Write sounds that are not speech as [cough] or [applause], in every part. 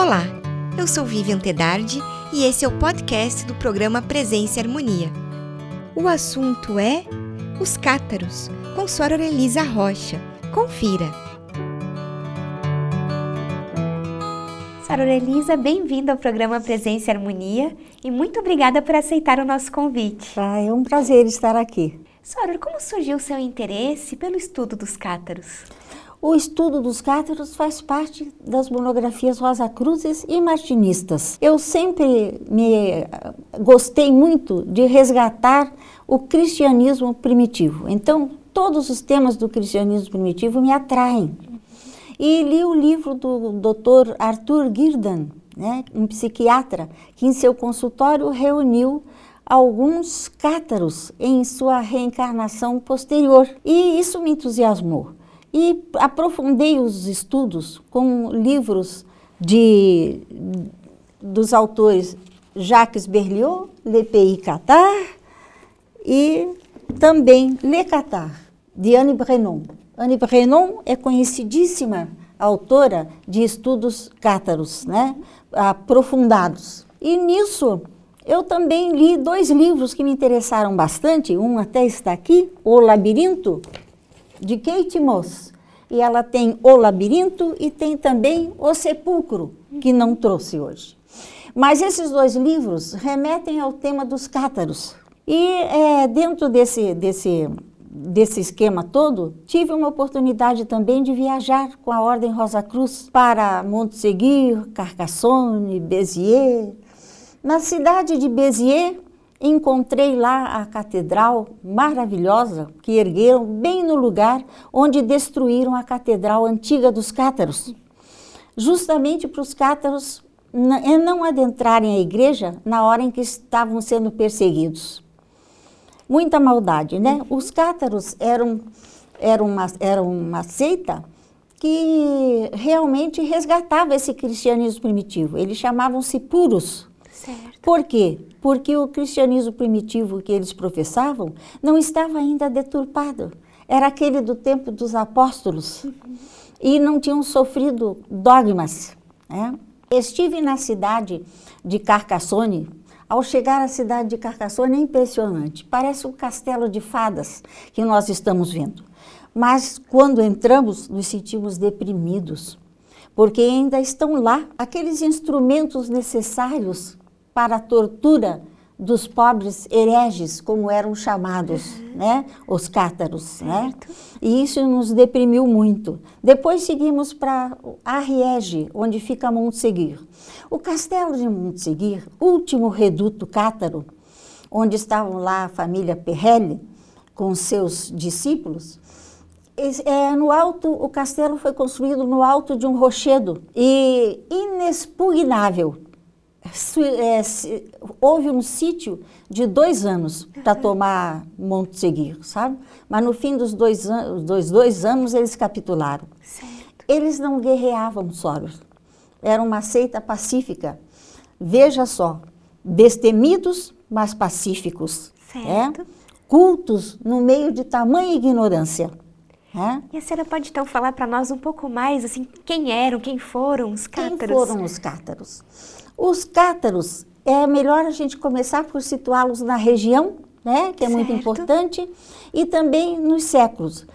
Olá, eu sou Vivian Tedardi e esse é o podcast do programa Presença e Harmonia. O assunto é os cátaros, com Sora Elisa Rocha. Confira. Sora Elisa, bem-vinda ao programa Presença e Harmonia e muito obrigada por aceitar o nosso convite. Ah, é um prazer estar aqui. Sora, como surgiu o seu interesse pelo estudo dos cátaros? O estudo dos cátaros faz parte das monografias Rosa Cruzes e Martinistas. Eu sempre me gostei muito de resgatar o cristianismo primitivo. Então, todos os temas do cristianismo primitivo me atraem. E li o livro do Dr. Arthur Girdan, né, um psiquiatra, que em seu consultório reuniu alguns cátaros em sua reencarnação posterior. E isso me entusiasmou e aprofundei os estudos com livros de, dos autores Jacques Berlioz, Le Pays Catar e também Le Catar, de Anne Brenon. Anne Brenon é conhecidíssima autora de estudos cátaros, né, aprofundados. E nisso eu também li dois livros que me interessaram bastante, um até está aqui, O Labirinto, de Kate Moss. E ela tem O Labirinto e tem também O Sepulcro, que não trouxe hoje. Mas esses dois livros remetem ao tema dos cátaros. E é, dentro desse, desse, desse esquema todo, tive uma oportunidade também de viajar com a Ordem Rosa Cruz para Montseguir, Carcassonne, Béziers. Na cidade de Béziers, encontrei lá a catedral maravilhosa que ergueram bem no lugar onde destruíram a catedral antiga dos cátaros, justamente para os cátaros não adentrarem a igreja na hora em que estavam sendo perseguidos. Muita maldade, né? Os cátaros eram, eram, uma, eram uma seita que realmente resgatava esse cristianismo primitivo. Eles chamavam-se puros. Certo. Por quê? porque o cristianismo primitivo que eles professavam não estava ainda deturpado. Era aquele do tempo dos apóstolos uhum. e não tinham sofrido dogmas. Né? Estive na cidade de Carcassonne. Ao chegar à cidade de Carcassonne é impressionante. Parece um castelo de fadas que nós estamos vendo. Mas quando entramos, nos sentimos deprimidos, porque ainda estão lá aqueles instrumentos necessários para a tortura dos pobres hereges, como eram chamados, uhum. né? os cátaros. Né? E isso nos deprimiu muito. Depois seguimos para Arriege, onde fica Montseguir. O castelo de Montseguir, último reduto cátaro, onde estavam lá a família Perrelli, com seus discípulos, é, no alto, o castelo foi construído no alto de um rochedo e inexpugnável é, houve um sítio de dois anos para tomar Montseguir, sabe? Mas no fim dos dois, an dois, dois anos eles capitularam. Certo. Eles não guerreavam só, era uma seita pacífica. Veja só, destemidos, mas pacíficos. Certo. É? Cultos no meio de tamanha ignorância. É? E a senhora pode então falar para nós um pouco mais, assim, quem eram, quem foram os cátaros? Quem foram os cátaros? Os cátaros, é melhor a gente começar por situá-los na região, né, que é certo. muito importante, e também nos séculos.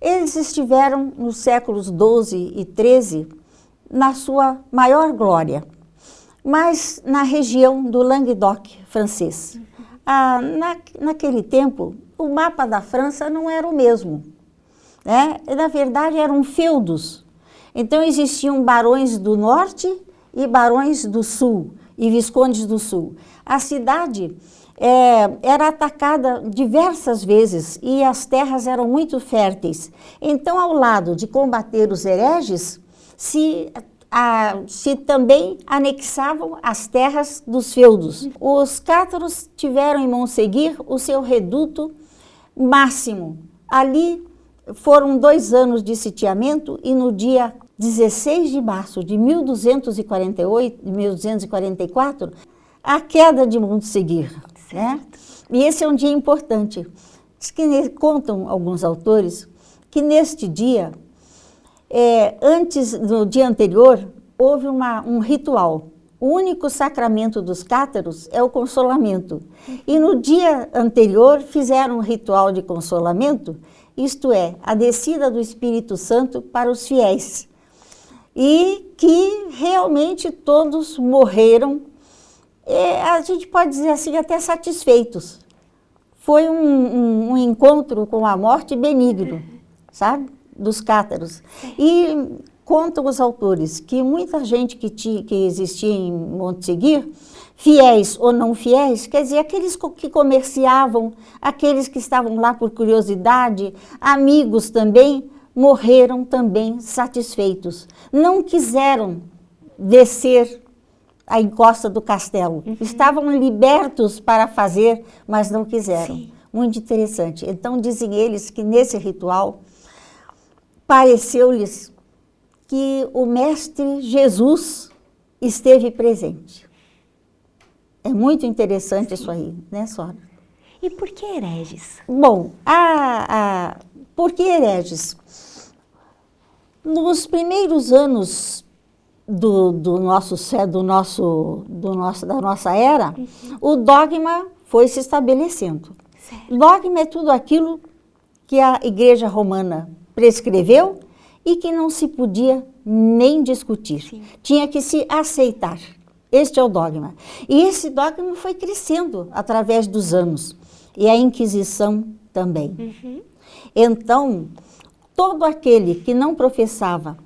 Eles estiveram nos séculos 12 e 13 na sua maior glória, mas na região do Languedoc francês. Uhum. Ah, na, naquele tempo, o mapa da França não era o mesmo. Né? Na verdade, eram feudos. Então, existiam barões do norte e barões do sul e viscondes do sul. A cidade é, era atacada diversas vezes e as terras eram muito férteis. Então, ao lado de combater os hereges, se, a, se também anexavam as terras dos feudos. Os cátaros tiveram em Monseguir o seu reduto máximo. Ali foram dois anos de sitiamento e no dia 16 de março de 1248, 1244, a queda de Montseguir. Né? E esse é um dia importante. Diz que contam alguns autores que neste dia, é, antes, no dia anterior, houve uma, um ritual. O único sacramento dos cátaros é o consolamento. E no dia anterior fizeram um ritual de consolamento, isto é, a descida do Espírito Santo para os fiéis. E que realmente todos morreram, a gente pode dizer assim, até satisfeitos. Foi um, um, um encontro com a morte benigno, sabe? Dos cátaros. E contam os autores que muita gente que, ti, que existia em Monte Seguir, fiéis ou não fiéis, quer dizer, aqueles que comerciavam, aqueles que estavam lá por curiosidade, amigos também, morreram também satisfeitos. Não quiseram descer a encosta do castelo. Uhum. Estavam libertos para fazer, mas não quiseram. Sim. Muito interessante. Então, dizem eles que nesse ritual pareceu-lhes que o Mestre Jesus esteve presente. É muito interessante Sim. isso aí, né, Sora? E por que hereges? Bom, a, a, por que hereges? Nos primeiros anos do, do, nosso, do, nosso, do nosso, da nossa era, uhum. o dogma foi se estabelecendo. Certo. Dogma é tudo aquilo que a Igreja Romana prescreveu e que não se podia nem discutir. Sim. Tinha que se aceitar. Este é o dogma. E esse dogma foi crescendo através dos anos. E a Inquisição também. Uhum. Então, todo aquele que não professava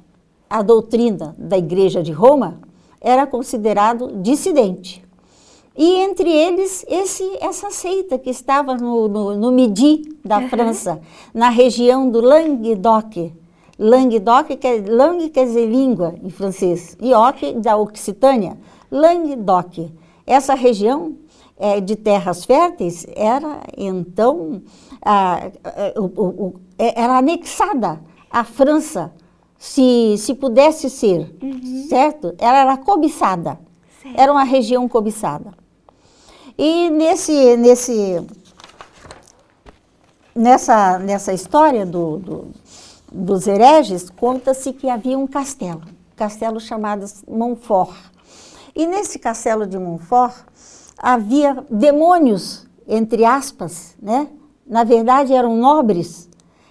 a doutrina da Igreja de Roma era considerado dissidente. E entre eles, esse, essa seita que estava no, no, no Midi da uhum. França, na região do Languedoc, Languedoc, que é, langue quer dizer língua em francês, e oc da Occitânia, Languedoc. Essa região é, de terras férteis era então a, a, o, o, é, era anexada à França, se, se pudesse ser, uhum. certo? Ela era cobiçada, certo. era uma região cobiçada. E nesse, nesse, nessa, nessa história do, do dos hereges, conta-se que havia um castelo, castelo chamado Montfort. E nesse castelo de Montfort havia demônios, entre aspas, né? Na verdade eram nobres,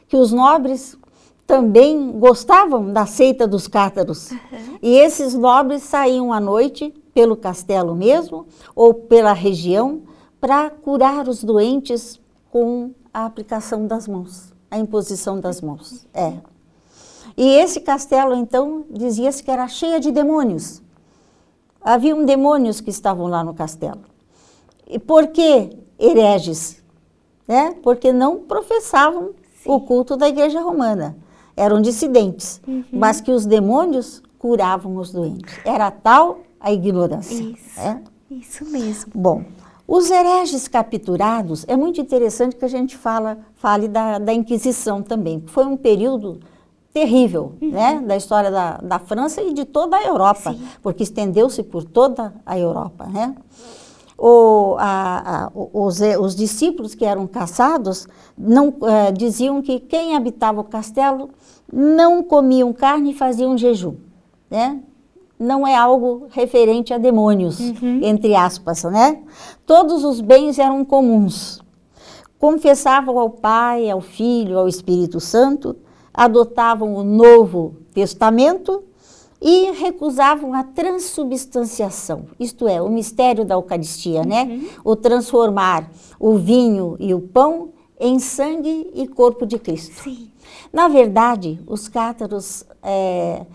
que os nobres também gostavam da seita dos cátaros. Uhum. E esses nobres saíam à noite pelo castelo mesmo ou pela região para curar os doentes com a aplicação das mãos a imposição das mãos. É. E esse castelo, então, dizia-se que era cheia de demônios. Haviam demônios que estavam lá no castelo. E por que hereges? Né? Porque não professavam Sim. o culto da igreja romana. Eram dissidentes. Uhum. Mas que os demônios curavam os doentes. Era tal a ignorância. Isso, é? isso mesmo. Bom, os hereges capturados, é muito interessante que a gente fala, fale da, da Inquisição também. Foi um período terrível, uhum. né, da história da, da, França e de toda a Europa, Sim. porque estendeu-se por toda a Europa, né? O, a, a, os, os, discípulos que eram caçados não é, diziam que quem habitava o castelo não comiam carne e faziam jejum, né? não é algo referente a demônios, uhum. entre aspas, né? Todos os bens eram comuns. Confessavam ao Pai, ao Filho, ao Espírito Santo, adotavam o Novo Testamento e recusavam a transubstanciação, isto é, o mistério da Eucaristia, né? uhum. né? O transformar o vinho e o pão em sangue e corpo de Cristo. Sim. Na verdade, os cátaros é,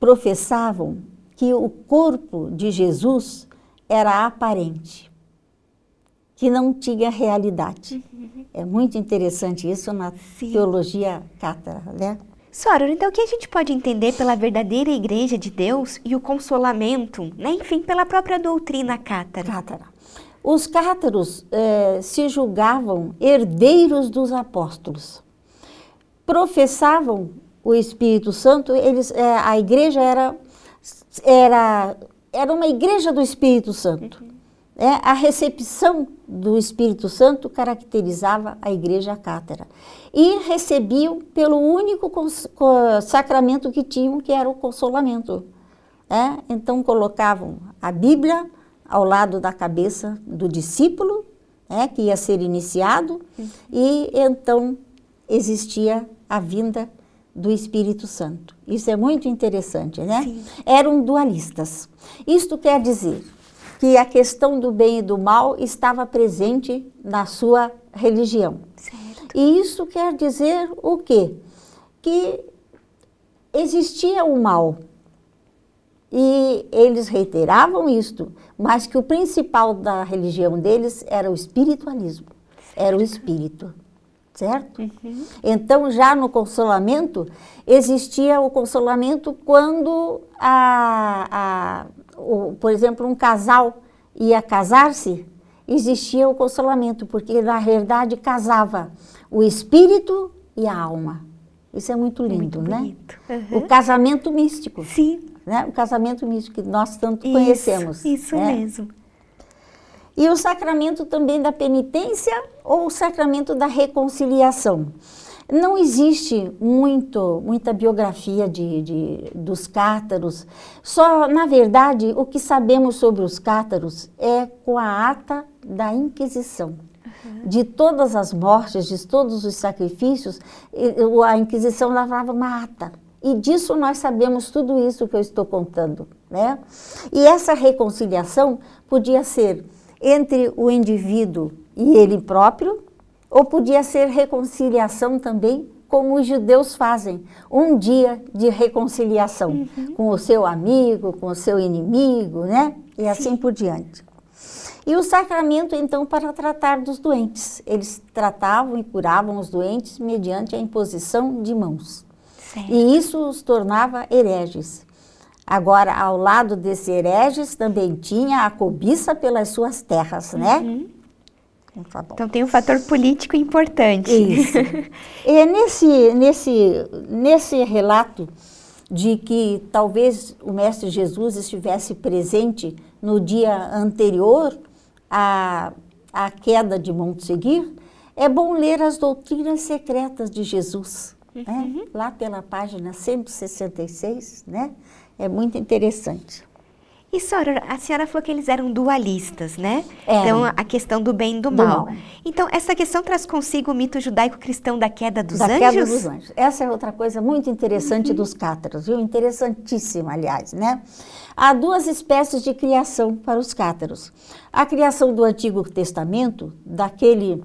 professavam que o corpo de Jesus era aparente, que não tinha realidade. Uhum. É muito interessante isso na Sim. teologia cátara, né? Sora, então o que a gente pode entender pela verdadeira igreja de Deus e o consolamento, né? enfim, pela própria doutrina cátara? Cátara. Os cátaros eh, se julgavam herdeiros dos apóstolos. Professavam o Espírito Santo, eles, eh, a igreja era era, era uma igreja do Espírito Santo. Uhum. É, a recepção do Espírito Santo caracterizava a igreja cátedra. E recebiam pelo único sacramento que tinham, que era o consolamento. É? Então colocavam a Bíblia ao lado da cabeça do discípulo, é, que ia ser iniciado, e então existia a vinda do Espírito Santo. Isso é muito interessante, né? Sim. Eram dualistas. Isto quer dizer que a questão do bem e do mal estava presente na sua religião. Certo. E isso quer dizer o quê? Que existia o mal. E eles reiteravam isto, mas que o principal da religião deles era o espiritualismo, era o espírito certo? Uhum. Então, já no consolamento, existia o consolamento quando, a, a, o, por exemplo, um casal ia casar-se, existia o consolamento, porque na verdade casava o espírito e a alma. Isso é muito lindo, muito né? Uhum. O casamento místico. Sim. Né? O casamento místico que nós tanto isso, conhecemos. Isso né? mesmo. E o sacramento também da penitência ou o sacramento da reconciliação. Não existe muito, muita biografia de, de, dos cátaros. Só, na verdade, o que sabemos sobre os cátaros é com a ata da Inquisição. Uhum. De todas as mortes, de todos os sacrifícios, a Inquisição lavava uma ata. E disso nós sabemos tudo isso que eu estou contando. Né? E essa reconciliação podia ser entre o indivíduo e ele próprio, ou podia ser reconciliação também, como os judeus fazem, um dia de reconciliação uhum. com o seu amigo, com o seu inimigo, né? E Sim. assim por diante. E o sacramento, então, para tratar dos doentes. Eles tratavam e curavam os doentes mediante a imposição de mãos. Certo. E isso os tornava hereges. Agora, ao lado desse hereges também tinha a cobiça pelas suas terras, né? Uhum. Então, tá então tem um fator político importante. Isso. e [laughs] nesse, nesse, nesse relato de que talvez o Mestre Jesus estivesse presente no dia anterior à, à queda de Monte Seguir, é bom ler as doutrinas secretas de Jesus, né? uhum. né? lá pela página 166, né? É muito interessante. E senhora, a senhora falou que eles eram dualistas, né? Então, a questão do bem e do, do mal. mal. Então, essa questão traz consigo o mito judaico-cristão da queda dos da anjos? Da queda dos anjos. Essa é outra coisa muito interessante uhum. dos cátaros, viu? Interessantíssima, aliás, né? Há duas espécies de criação para os cátaros. A criação do Antigo Testamento, daquele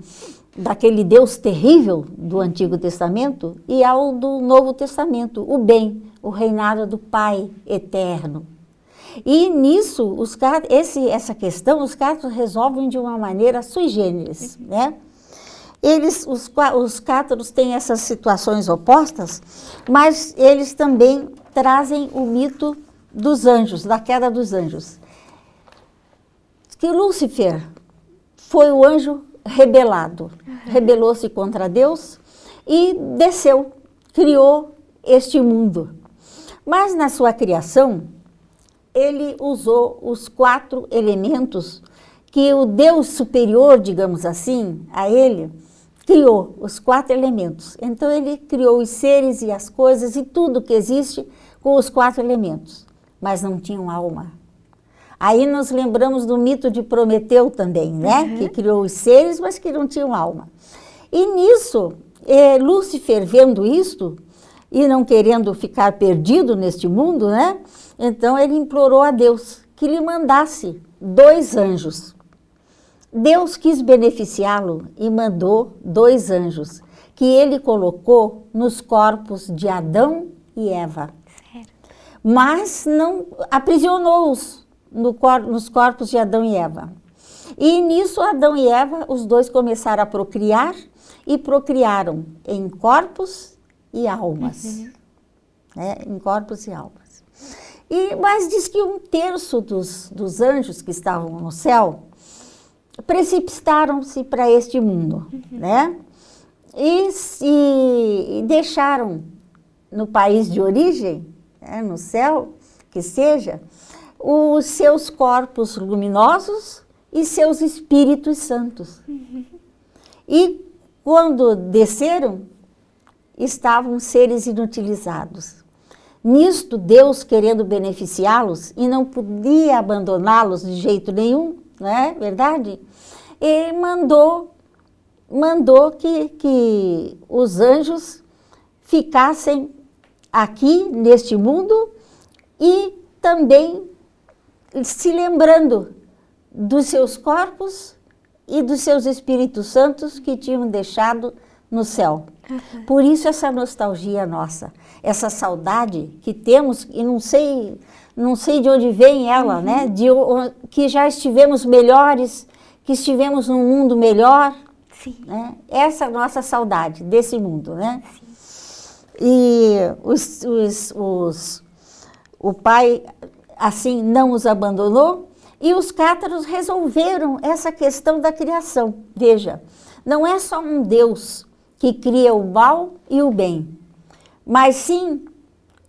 daquele Deus terrível do Antigo Testamento e ao do Novo Testamento, o bem, o reinado do Pai eterno. E nisso, os, esse, essa questão, os cátaros resolvem de uma maneira sui generis, né? Eles, os, os cátaros têm essas situações opostas, mas eles também trazem o mito dos anjos, da queda dos anjos. Que Lúcifer foi o anjo rebelado, rebelou-se contra Deus e desceu, criou este mundo. Mas na sua criação, ele usou os quatro elementos que o Deus superior, digamos assim, a ele, criou, os quatro elementos. Então ele criou os seres e as coisas e tudo que existe com os quatro elementos, mas não tinham alma. Aí nos lembramos do mito de Prometeu também, né? Uhum. Que criou os seres, mas que não tinham alma. E nisso, eh, Lúcifer vendo isto e não querendo ficar perdido neste mundo, né? Então ele implorou a Deus que lhe mandasse dois anjos. Deus quis beneficiá-lo e mandou dois anjos que ele colocou nos corpos de Adão e Eva. Mas não aprisionou-os no cor, nos corpos de Adão e Eva. E nisso, Adão e Eva, os dois começaram a procriar e procriaram em corpos e almas. Uhum. Né? Em corpos e almas. E, mas diz que um terço dos, dos anjos que estavam no céu precipitaram-se para este mundo, uhum. né? E, e, e, deixaram no país de origem, né, no céu, que seja, os seus corpos luminosos e seus espíritos santos. Uhum. E quando desceram, estavam seres inutilizados. nisto Deus querendo beneficiá-los e não podia abandoná-los de jeito nenhum, não é verdade? E mandou mandou que, que os anjos ficassem aqui neste mundo e também se lembrando dos seus corpos e dos seus Espíritos Santos que tinham deixado no céu. Uhum. Por isso essa nostalgia nossa, essa saudade que temos e não sei, não sei de onde vem ela, né? uhum. né? De que já estivemos melhores, que estivemos num mundo melhor. Sim. Né? Essa nossa saudade desse mundo, né? Sim. E os, os, os, o pai assim não os abandonou e os cátaros resolveram essa questão da criação. Veja, não é só um Deus que cria o mal e o bem, mas sim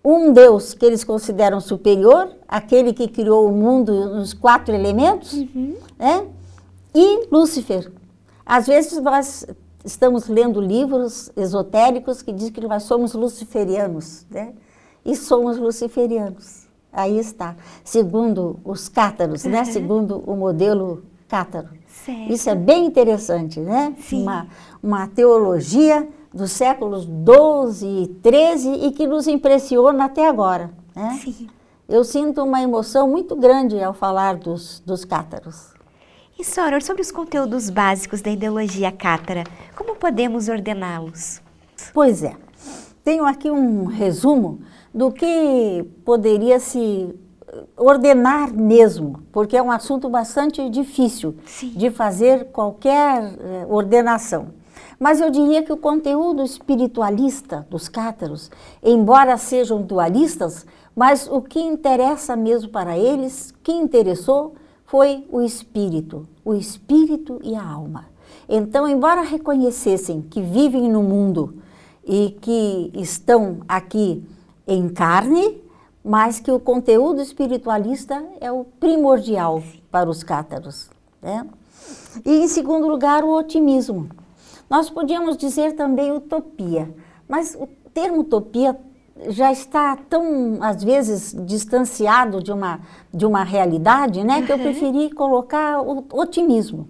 um Deus que eles consideram superior, aquele que criou o mundo nos quatro elementos, uhum. né? e Lúcifer. Às vezes nós estamos lendo livros esotéricos que dizem que nós somos luciferianos, né? e somos luciferianos. Aí está, segundo os cátaros, né? uhum. [laughs] Segundo o modelo cátaro. Certo. Isso é bem interessante, né? Sim. Uma, uma teologia dos séculos 12 e 13 e que nos impressiona até agora, né? Sim. Eu sinto uma emoção muito grande ao falar dos, dos cátaros. E, Soror, sobre os conteúdos básicos da ideologia cátara, como podemos ordená-los? Pois é. Tenho aqui um resumo do que poderia se ordenar mesmo, porque é um assunto bastante difícil Sim. de fazer qualquer eh, ordenação. Mas eu diria que o conteúdo espiritualista dos cátaros, embora sejam dualistas, mas o que interessa mesmo para eles, que interessou, foi o espírito, o espírito e a alma. Então, embora reconhecessem que vivem no mundo e que estão aqui em carne, mas que o conteúdo espiritualista é o primordial para os cátaros. Né? E, em segundo lugar, o otimismo. Nós podíamos dizer também utopia, mas o termo utopia já está tão, às vezes, distanciado de uma, de uma realidade, né, que eu uhum. preferi colocar o otimismo.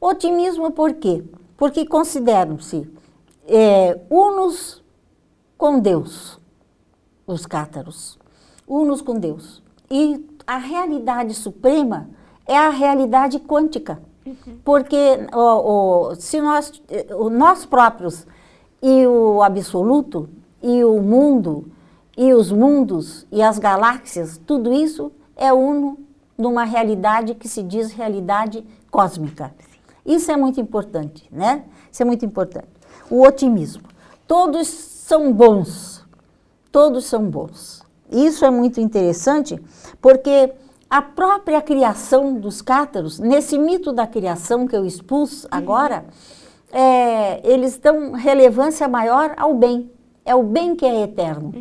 Otimismo por quê? Porque consideram-se é, unos com Deus, os cátaros, unos com Deus. E a realidade suprema é a realidade quântica, uhum. porque o, o, se nós, o, nós próprios e o absoluto e o mundo e os mundos e as galáxias, tudo isso é uno numa realidade que se diz realidade cósmica. Isso é muito importante, né? Isso é muito importante. O otimismo. Todos são bons, todos são bons. Isso é muito interessante porque a própria criação dos cátaros, nesse mito da criação que eu expus agora, é, eles dão relevância maior ao bem. É o bem que é eterno.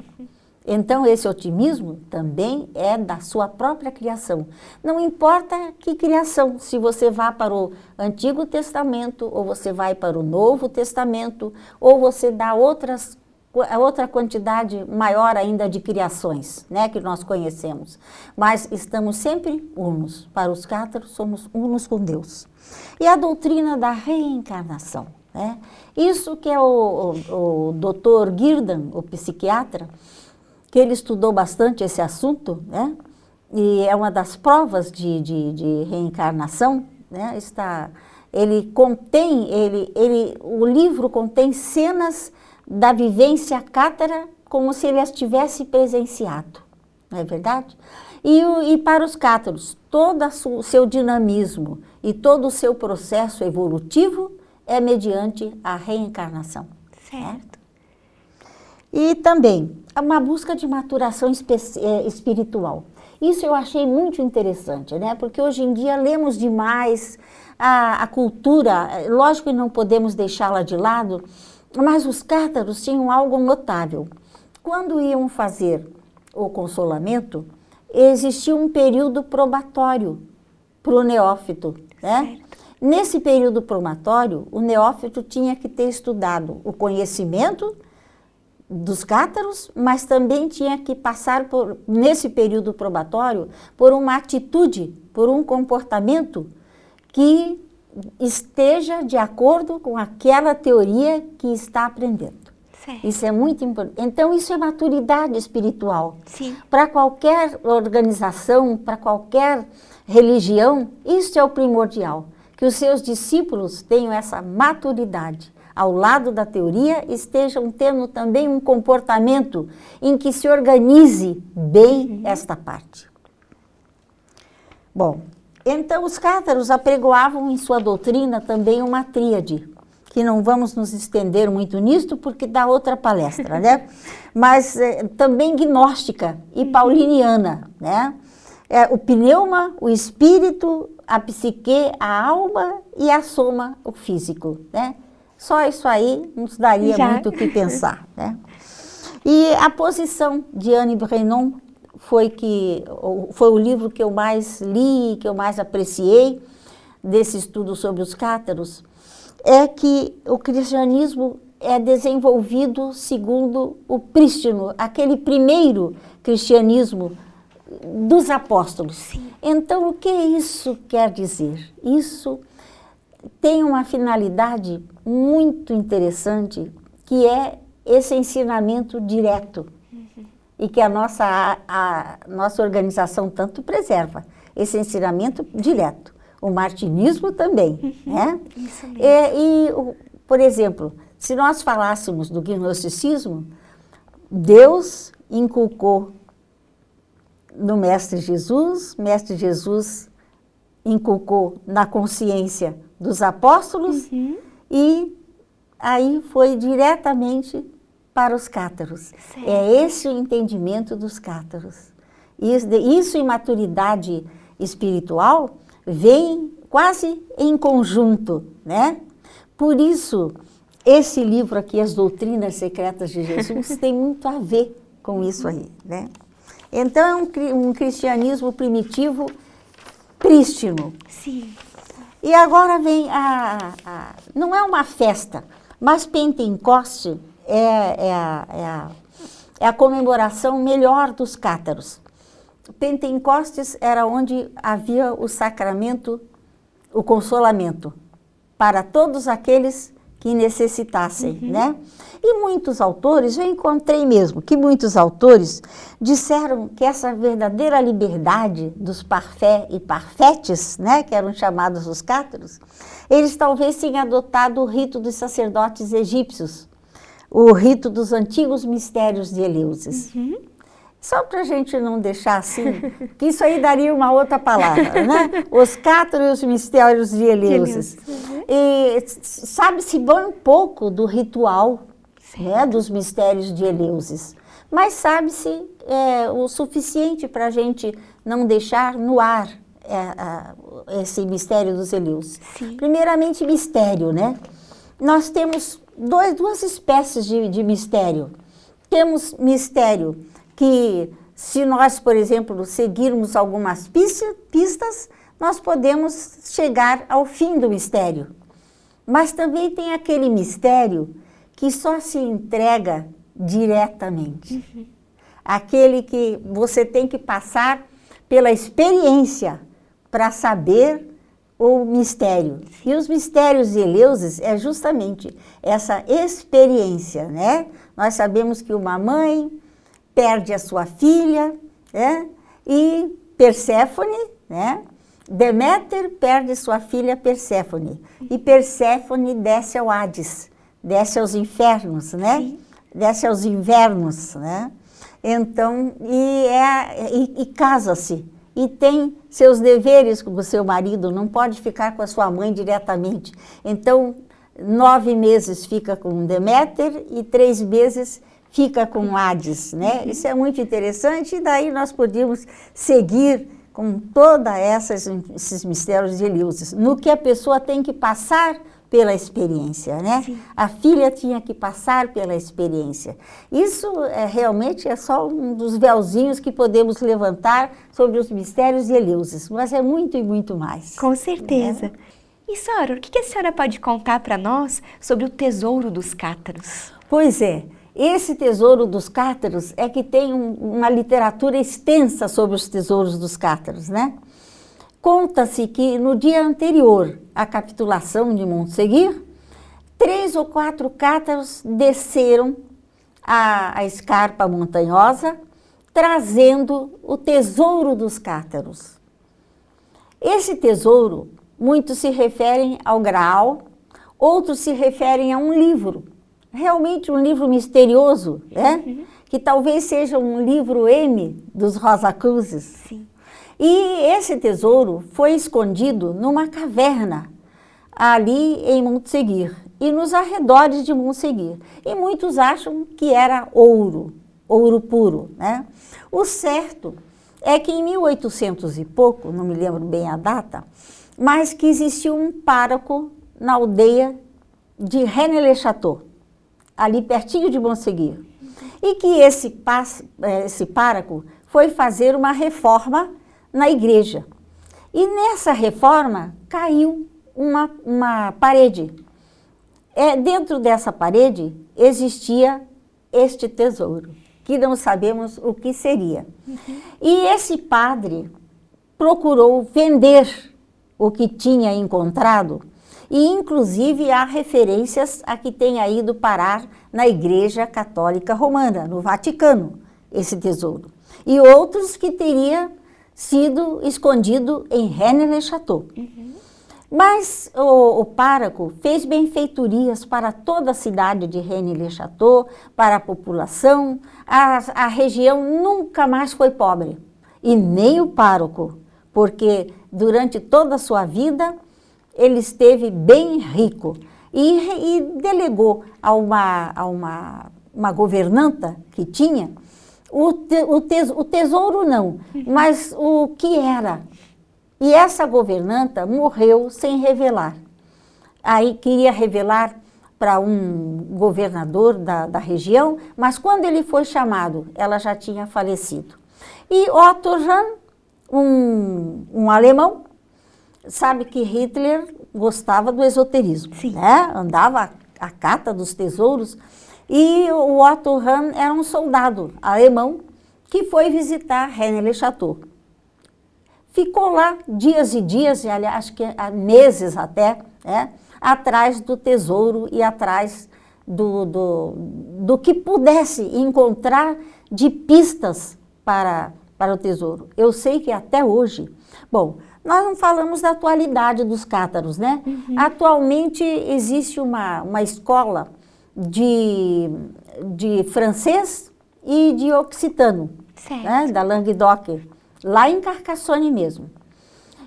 Então, esse otimismo também é da sua própria criação. Não importa que criação, se você vá para o Antigo Testamento, ou você vai para o Novo Testamento, ou você dá outras outra quantidade maior ainda de criações, né, que nós conhecemos. Mas estamos sempre unos. Para os cátaros, somos unos com Deus. E a doutrina da reencarnação. Né? Isso que é o, o, o doutor Girdan, o psiquiatra, que ele estudou bastante esse assunto, né? e é uma das provas de, de, de reencarnação, né? Está, ele contém, ele, ele, o livro contém cenas da vivência cátara como se ele as tivesse presenciado, não é verdade? E, e para os cátaros, todo o seu dinamismo e todo o seu processo evolutivo é mediante a reencarnação. Né? Certo. E também uma busca de maturação é, espiritual. Isso eu achei muito interessante, né? Porque hoje em dia lemos demais a, a cultura, lógico que não podemos deixá-la de lado, mas os cátaros tinham algo notável. Quando iam fazer o consolamento, existia um período probatório para o neófito. Né? Nesse período probatório, o neófito tinha que ter estudado o conhecimento dos cátaros, mas também tinha que passar por, nesse período probatório por uma atitude, por um comportamento que esteja de acordo com aquela teoria que está aprendendo. Certo. Isso é muito importante. Então, isso é maturidade espiritual. Para qualquer organização, para qualquer religião, isso é o primordial. Que os seus discípulos tenham essa maturidade. Ao lado da teoria, estejam tendo também um comportamento em que se organize bem uhum. esta parte. Bom, então, os cátaros apregoavam em sua doutrina também uma tríade, que não vamos nos estender muito nisto, porque dá outra palestra, né? [laughs] Mas é, também gnóstica e uhum. pauliniana, né? É, o pneuma, o espírito, a psique, a alma e a soma, o físico, né? Só isso aí nos daria Já. muito o que pensar, [laughs] né? E a posição de Anne Brenon foi, que, foi o livro que eu mais li, que eu mais apreciei desse estudo sobre os cátaros, é que o cristianismo é desenvolvido segundo o prístino, aquele primeiro cristianismo dos apóstolos. Sim. Então, o que isso quer dizer? Isso tem uma finalidade muito interessante, que é esse ensinamento direto e que a nossa, a, a nossa organização tanto preserva, esse ensinamento direto. O martinismo também, uhum, né? Isso mesmo. É, e, por exemplo, se nós falássemos do gnosticismo, Deus inculcou no Mestre Jesus, Mestre Jesus inculcou na consciência dos apóstolos uhum. e aí foi diretamente para os cátaros. Certo. É esse o entendimento dos cátaros. Isso, isso e maturidade espiritual vem quase em conjunto, né? Por isso, esse livro aqui, As Doutrinas Secretas de Jesus, tem muito a ver com isso aí, né? Então, é um, um cristianismo primitivo prístino. Sim. E agora vem a, a, Não é uma festa, mas Pentecoste é, é, a, é, a, é a comemoração melhor dos cátaros. Pentecostes era onde havia o sacramento, o consolamento, para todos aqueles que necessitassem, uhum. né? E muitos autores, eu encontrei mesmo que muitos autores disseram que essa verdadeira liberdade dos parfé e parfetes, né, que eram chamados os cátaros, eles talvez tenham adotado o rito dos sacerdotes egípcios, o rito dos antigos mistérios de Eleusis. Uhum. Só para a gente não deixar assim, que isso aí daria uma outra palavra, né? [laughs] Os cátaros e os mistérios de Eleusis. Uhum. E sabe-se bem pouco do ritual né, dos mistérios de Eleusis, mas sabe-se é, o suficiente para a gente não deixar no ar é, esse mistério dos Eleusis. Primeiramente, mistério, né? Nós temos dois, duas espécies de, de mistério. Temos mistério que, se nós, por exemplo, seguirmos algumas pistas, nós podemos chegar ao fim do mistério. Mas também tem aquele mistério que só se entrega diretamente. Uhum. Aquele que você tem que passar pela experiência para saber o mistério. E os mistérios de Eleusis é justamente essa experiência, né? Nós sabemos que uma mãe perde a sua filha, né? E Perséfone, né? Deméter perde sua filha Perséfone. E Perséfone desce ao Hades, desce aos infernos, né? Sim. Desce aos invernos, né? Então, e, é, e, e casa-se e tem seus deveres com o seu marido, não pode ficar com a sua mãe diretamente. Então, nove meses fica com Deméter e três meses fica com Hades, né? Uhum. Isso é muito interessante e daí nós podemos seguir com todos esses mistérios de Eleusis, no que a pessoa tem que passar pela experiência, né? Sim. A filha tinha que passar pela experiência. Isso é, realmente é só um dos véuzinhos que podemos levantar sobre os mistérios de Eleusis, mas é muito e muito mais. Com certeza. Né? E, senhora, o que a senhora pode contar para nós sobre o tesouro dos cátaros? Pois é, Esse tesouro dos cátaros é que tem um, uma literatura extensa sobre os tesouros dos cátaros, né? Conta-se que no dia anterior à capitulação de Montseguir, três ou quatro cátaros desceram a, a escarpa montanhosa, trazendo o tesouro dos cátaros. Esse tesouro, muitos se referem ao Graal, outros se referem a um livro realmente um livro misterioso, né? Uhum. Que talvez seja um livro M dos Rosa Cruzes. Sim. E esse tesouro foi escondido numa caverna ali em Montseguir e nos arredores de Montseguir. E muitos acham que era ouro, ouro puro, né? O certo é que em 1800 e pouco, não me lembro bem a data, mas que existiu um pároco na aldeia de René-le-Château ali pertinho de Bonseguir. E que esse, é, esse pároco foi fazer uma reforma na igreja. E nessa reforma caiu uma, uma parede. É, dentro dessa parede existia este tesouro, que não sabemos o que seria. Uhum. E esse padre procurou vender o que tinha encontrado e inclusive há referências a que tenha ido parar na Igreja Católica Romana, no Vaticano, esse tesouro. E outros que teria sido escondido em Rennes-le-Château. Uhum. Mas o, o pároco fez benfeitorias para toda a cidade de Rennes-le-Château, para a população. A, a região nunca mais foi pobre. E nem o pároco, porque durante toda a sua vida ele esteve bem rico e, e delegou a uma, a uma, uma governanta que tinha o, te, o, tes, o tesouro não, mas o que era. E essa governanta morreu sem revelar. Aí queria revelar para um governador da, da região, mas quando ele foi chamado, ela já tinha falecido. E Otto Hahn, um, um alemão, sabe que Hitler gostava do esoterismo, Sim. né? Andava à cata dos tesouros e o Otto Hahn era um soldado alemão que foi visitar Rennes-le-Château. Ficou lá dias e dias, e aliás, acho que há meses até, né? atrás do tesouro e atrás do, do, do que pudesse encontrar de pistas para, para o tesouro. Eu sei que até hoje, bom, nós não falamos da atualidade dos cátaros, né? Uhum. Atualmente existe uma, uma escola de, de francês e de occitano, né? da Languedoc, lá em Carcassonne mesmo.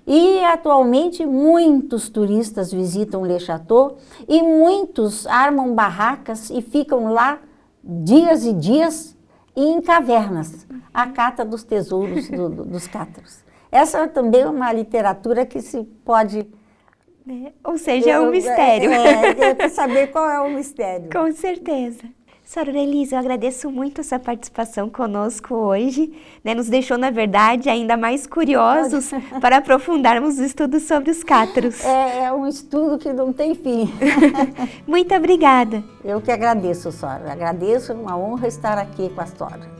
E atualmente muitos turistas visitam Le Chateau e muitos armam barracas e ficam lá dias e dias em cavernas, a cata dos tesouros do, do, dos cátaros. Essa também é uma literatura que se pode. É, ou seja, é um mistério. É, é, [laughs] saber qual é o mistério. Com certeza. Senhora Elisa, eu agradeço muito a sua participação conosco hoje. Né? Nos deixou, na verdade, ainda mais curiosos [laughs] para aprofundarmos o estudo sobre os cátaros. É, é um estudo que não tem fim. [laughs] muito obrigada. Eu que agradeço, Sora. Agradeço, uma honra estar aqui com a Sora.